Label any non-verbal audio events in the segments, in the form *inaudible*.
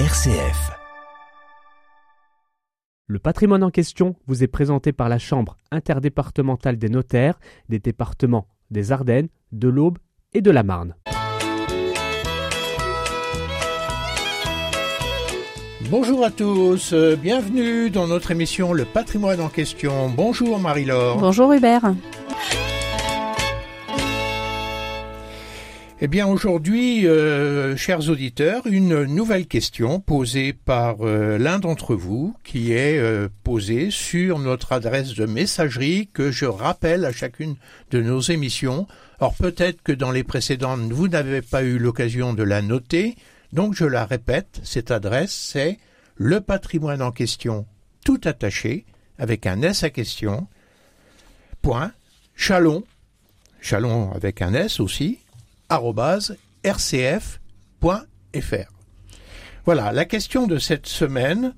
RCF. Le patrimoine en question vous est présenté par la Chambre interdépartementale des notaires des départements des Ardennes, de l'Aube et de la Marne. Bonjour à tous, euh, bienvenue dans notre émission Le patrimoine en question. Bonjour Marie-Laure. Bonjour Hubert. Eh bien aujourd'hui, euh, chers auditeurs, une nouvelle question posée par euh, l'un d'entre vous qui est euh, posée sur notre adresse de messagerie que je rappelle à chacune de nos émissions. Or peut-être que dans les précédentes, vous n'avez pas eu l'occasion de la noter, donc je la répète, cette adresse c'est le patrimoine en question tout attaché avec un S à question, point, chalon, chalon avec un S aussi, rcf.fr. Voilà, la question de cette semaine,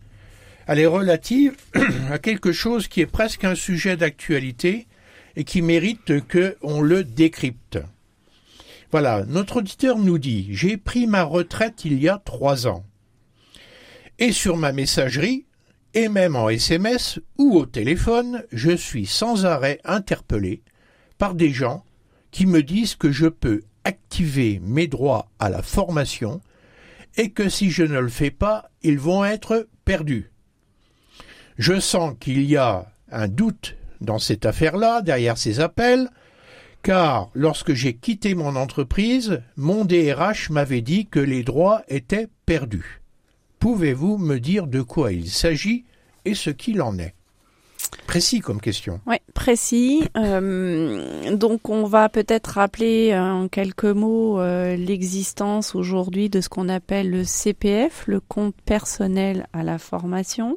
elle est relative *clears throat* à quelque chose qui est presque un sujet d'actualité et qui mérite que on le décrypte. Voilà, notre auditeur nous dit J'ai pris ma retraite il y a trois ans. Et sur ma messagerie, et même en SMS ou au téléphone, je suis sans arrêt interpellé par des gens qui me disent que je peux activer mes droits à la formation et que si je ne le fais pas, ils vont être perdus. Je sens qu'il y a un doute dans cette affaire-là, derrière ces appels, car lorsque j'ai quitté mon entreprise, mon DRH m'avait dit que les droits étaient perdus. Pouvez-vous me dire de quoi il s'agit et ce qu'il en est? Précis comme question. Oui, précis. Euh, donc on va peut-être rappeler euh, en quelques mots euh, l'existence aujourd'hui de ce qu'on appelle le CPF, le compte personnel à la formation.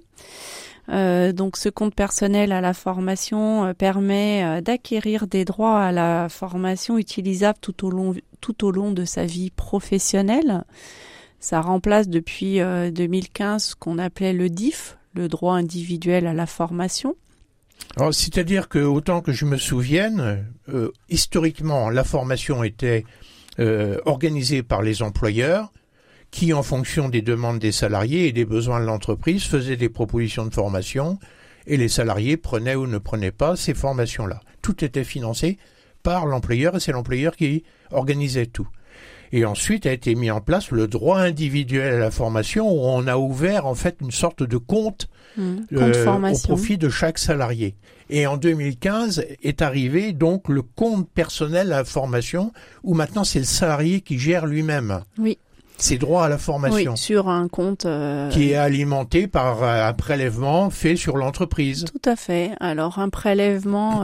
donc ce compte personnel à la formation permet d'acquérir des droits à la formation utilisables tout au long tout au long de sa vie professionnelle. Ça remplace depuis 2015 ce qu'on appelait le DIF, le droit individuel à la formation. C'est-à-dire que, autant que je me souvienne, euh, historiquement, la formation était euh, organisée par les employeurs qui, en fonction des demandes des salariés et des besoins de l'entreprise, faisaient des propositions de formation et les salariés prenaient ou ne prenaient pas ces formations-là. Tout était financé par l'employeur et c'est l'employeur qui organisait tout. Et ensuite a été mis en place le droit individuel à la formation où on a ouvert en fait une sorte de compte, mmh. euh, au profit de chaque salarié. Et en 2015 est arrivé donc le compte personnel à la formation où maintenant c'est le salarié qui gère lui-même. Oui. Ses droits à la formation. Oui, sur un compte euh, qui est alimenté par euh, un prélèvement fait sur l'entreprise. Tout à fait. Alors un prélèvement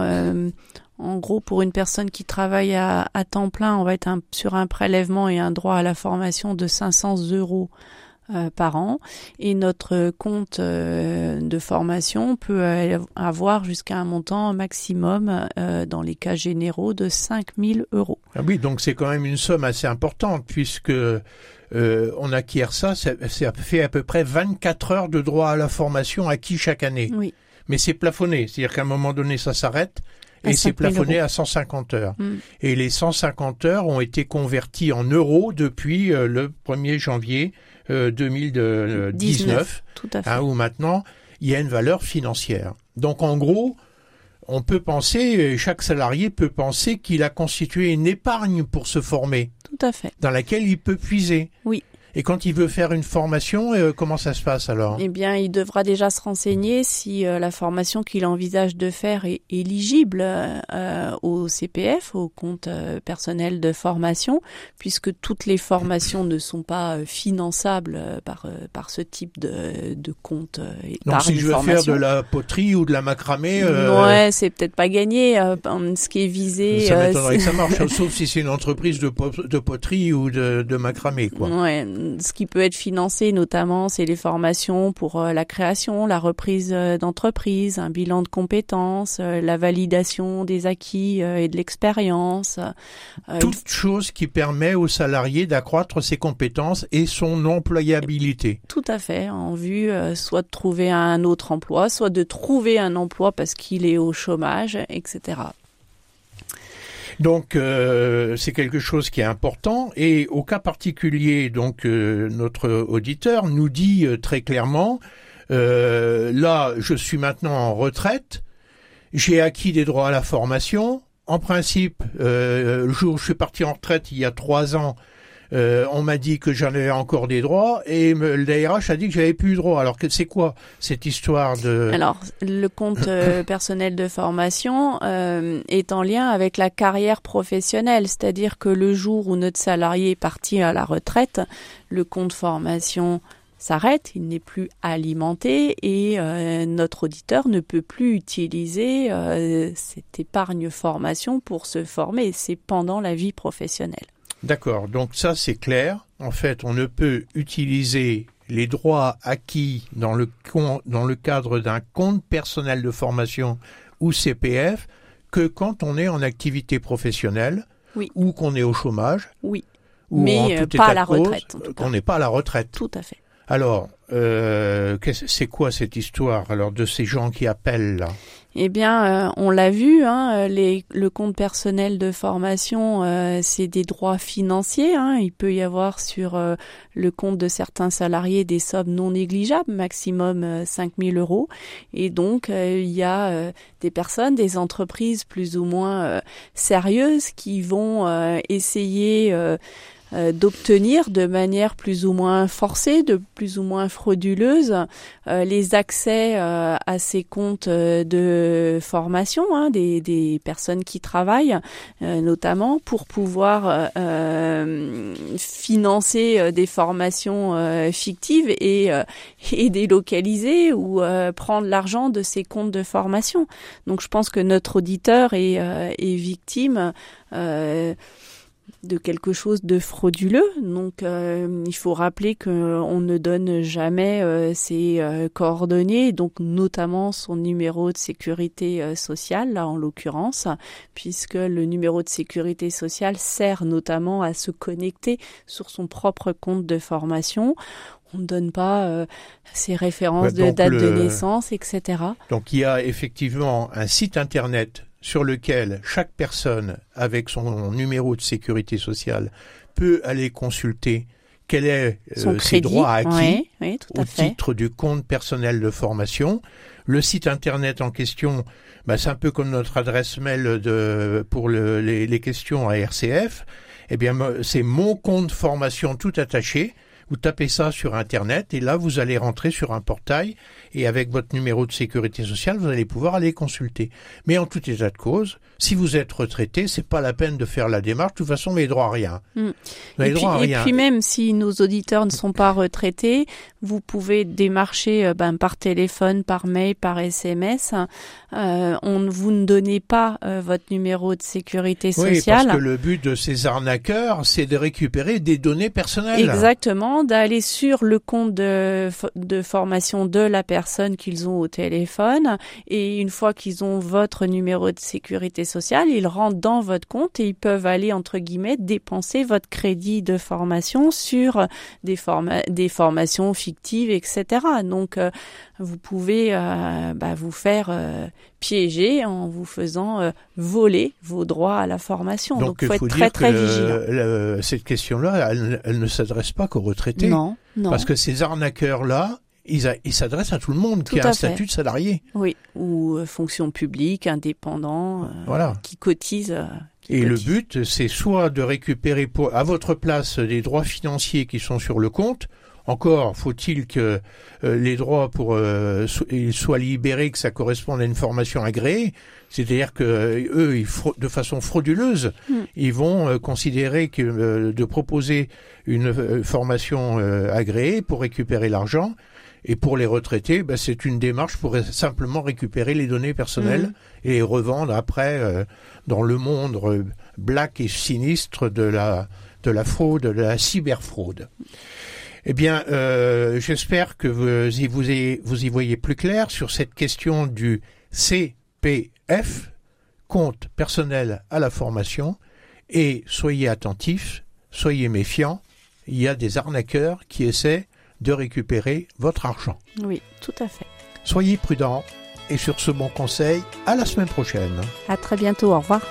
en gros, pour une personne qui travaille à, temps plein, on va être sur un prélèvement et un droit à la formation de 500 euros euh, par an. Et notre compte euh, de formation peut avoir jusqu'à un montant maximum, euh, dans les cas généraux, de 5000 euros. Ah oui, donc c'est quand même une somme assez importante puisque on acquiert ça, ça fait à peu près 24 heures de droit à la formation acquis chaque année. Oui. Mais c'est plafonné, c'est-à-dire qu'à un moment donné, ça s'arrête et c'est plafonné à 150 heures. Mm. Et les 150 heures ont été converties en euros depuis euh, le 1er janvier 2019, euh, tout à fait. Hein, où maintenant il y a une valeur financière. Donc en gros, on peut penser, chaque salarié peut penser qu'il a constitué une épargne pour se former. Tout à fait. Dans laquelle il peut puiser. Oui. Et quand il veut faire une formation, euh, comment ça se passe alors? Eh bien, il devra déjà se renseigner si euh, la formation qu'il envisage de faire est éligible euh, au CPF, au compte personnel de formation, puisque toutes les formations ne sont pas finançables par par ce type de, de compte. Donc, si je veux faire de la poterie ou de la macramé, ouais, c'est peut-être pas gagné. ce qui est visé, ça m'étonnerait que ça marche, *laughs* sauf si c'est une entreprise de, de poterie ou de, de macramé, quoi. Ouais ce qui peut être financé notamment, c'est les formations pour euh, la création, la reprise euh, d'entreprise, un bilan de compétences, euh, la validation des acquis et de l'expérience. Toute chose qui permet aux salariés d'accroître ses compétences et son employabilité. Tout à fait, en vue soit de trouver un autre emploi, soit de trouver un emploi parce qu'il est au chômage, etc. Donc euh, c'est quelque chose qui est important et au cas particulier, donc euh, notre auditeur nous dit euh, très clairement, là je suis maintenant en retraite, j'ai acquis des droits à la formation. En principe, le jour où je suis parti en retraite il y a trois ans, euh, on m'a dit que j'en avais encore des droits et le DRH a dit que j'avais plus de droits. Alors c'est quoi cette histoire de *laughs* Alors le compte euh, *coughs* personnel de formation euh, est en lien avec la carrière professionnelle, c'est-à-dire que le jour où notre salarié est parti à la retraite, le compte formation s'arrête, il n'est plus alimenté et notre auditeur ne peut plus utiliser cette épargne formation pour se former. C'est pendant la vie professionnelle. D'accord, donc ça c'est clair. En fait, on ne peut utiliser les droits acquis dans le, dans le cadre d'un compte personnel de formation ou CPF que quand on est en activité professionnelle ou qu'on est au chômage. Oui. Mais euh, pas à la retraite. Qu'on n'est pas à la retraite. Tout à fait. Alors, euh, c'est quoi cette histoire alors de ces gens qui appellent là? Eh bien, euh, on l'a vu, hein, les, le compte personnel de formation, euh, c'est des droits financiers. Hein. Il peut y avoir sur euh, le compte de certains salariés des sommes non négligeables, maximum 5 000 euros. Et donc, il y a des personnes, des entreprises plus ou moins sérieuses qui vont essayer euh, d'obtenir de manière plus ou moins forcée, de plus ou moins frauduleuse, euh, les accès euh, à ces comptes de formation hein, des, des, personnes qui travaillent, notamment pour pouvoir financer des formations fictives et, *laughs* et délocaliser ou prendre l'argent de ces comptes de formation. Donc je pense que notre auditeur est, est victime de quelque chose de frauduleux. Donc euh, il faut rappeler qu'on ne donne jamais euh, ses euh, coordonnées, donc notamment son numéro de sécurité sociale, là en l'occurrence, puisque le numéro de sécurité sociale sert notamment à se connecter sur son propre compte de formation on ne donne pas ses références de date de naissance, etc. Donc il y a effectivement un site internet sur lequel chaque personne avec son numéro de sécurité sociale peut aller consulter quel est euh, ses droits acquis au titre du compte personnel de formation. Le site internet en question, bah, c'est un peu comme notre adresse mail de, pour les, les, questions à RCF. Eh bien, c'est mon compte formation tout attaché. Vous tapez ça sur Internet et là, vous allez rentrer sur un portail et avec votre numéro de sécurité sociale, vous allez pouvoir aller consulter. Mais en tout état de cause, si vous êtes retraité, c'est pas la peine de faire la démarche. De toute façon, vous n'avez droit à rien. Mm. et, puis, et puis même si nos auditeurs ne sont pas retraités, vous pouvez démarcher euh, ben, par téléphone, par mail, par SMS. Euh, on, vous ne donnez pas euh, votre numéro de sécurité sociale. Oui, parce que le but de ces arnaqueurs, c'est de récupérer des données personnelles. Exactement, d'aller sur le compte de, de formation de la personne qu'ils ont au téléphone. Et une fois qu'ils ont votre numéro de sécurité sociale, ils rentrent dans votre compte et ils peuvent aller, entre guillemets, dépenser votre crédit de formation sur des, forma des formations fictives, etc. Donc, euh, vous pouvez euh, bah, vous faire euh, piéger en vous faisant voler vos droits à la formation. Donc, il faut, être très, très vigilant. cette question-là, elle, elle, ne s'adresse pas qu'aux retraités. Non, non. Parce que ces arnaqueurs-là, ils, s'adressent à tout le monde qui a un statut de salarié. Oui, ou euh, fonction publique, indépendant, euh, voilà. qui cotise. Euh, et le but, c'est soit de récupérer pour, à votre place des droits financiers qui sont sur le compte. Encore faut-il que les droits pour soient libérés, que ça corresponde à une formation agréée. C'est-à-dire que eux, ils, de façon frauduleuse, hmm. ils vont considérer que de proposer une formation agréée pour récupérer l'argent, et pour les retraités, ben, c'est une démarche pour simplement récupérer les données personnelles mmh. et les revendre après euh, dans le monde euh, black et sinistre de la, de la fraude, de la cyberfraude. Eh bien, euh, j'espère que vous y, vous, y, vous y voyez plus clair sur cette question du CPF, compte personnel à la formation, et soyez attentifs, soyez méfiants, il y a des arnaqueurs qui essaient de récupérer votre argent. Oui, tout à fait. Soyez prudents et sur ce bon conseil, à la semaine prochaine. À très bientôt, au revoir.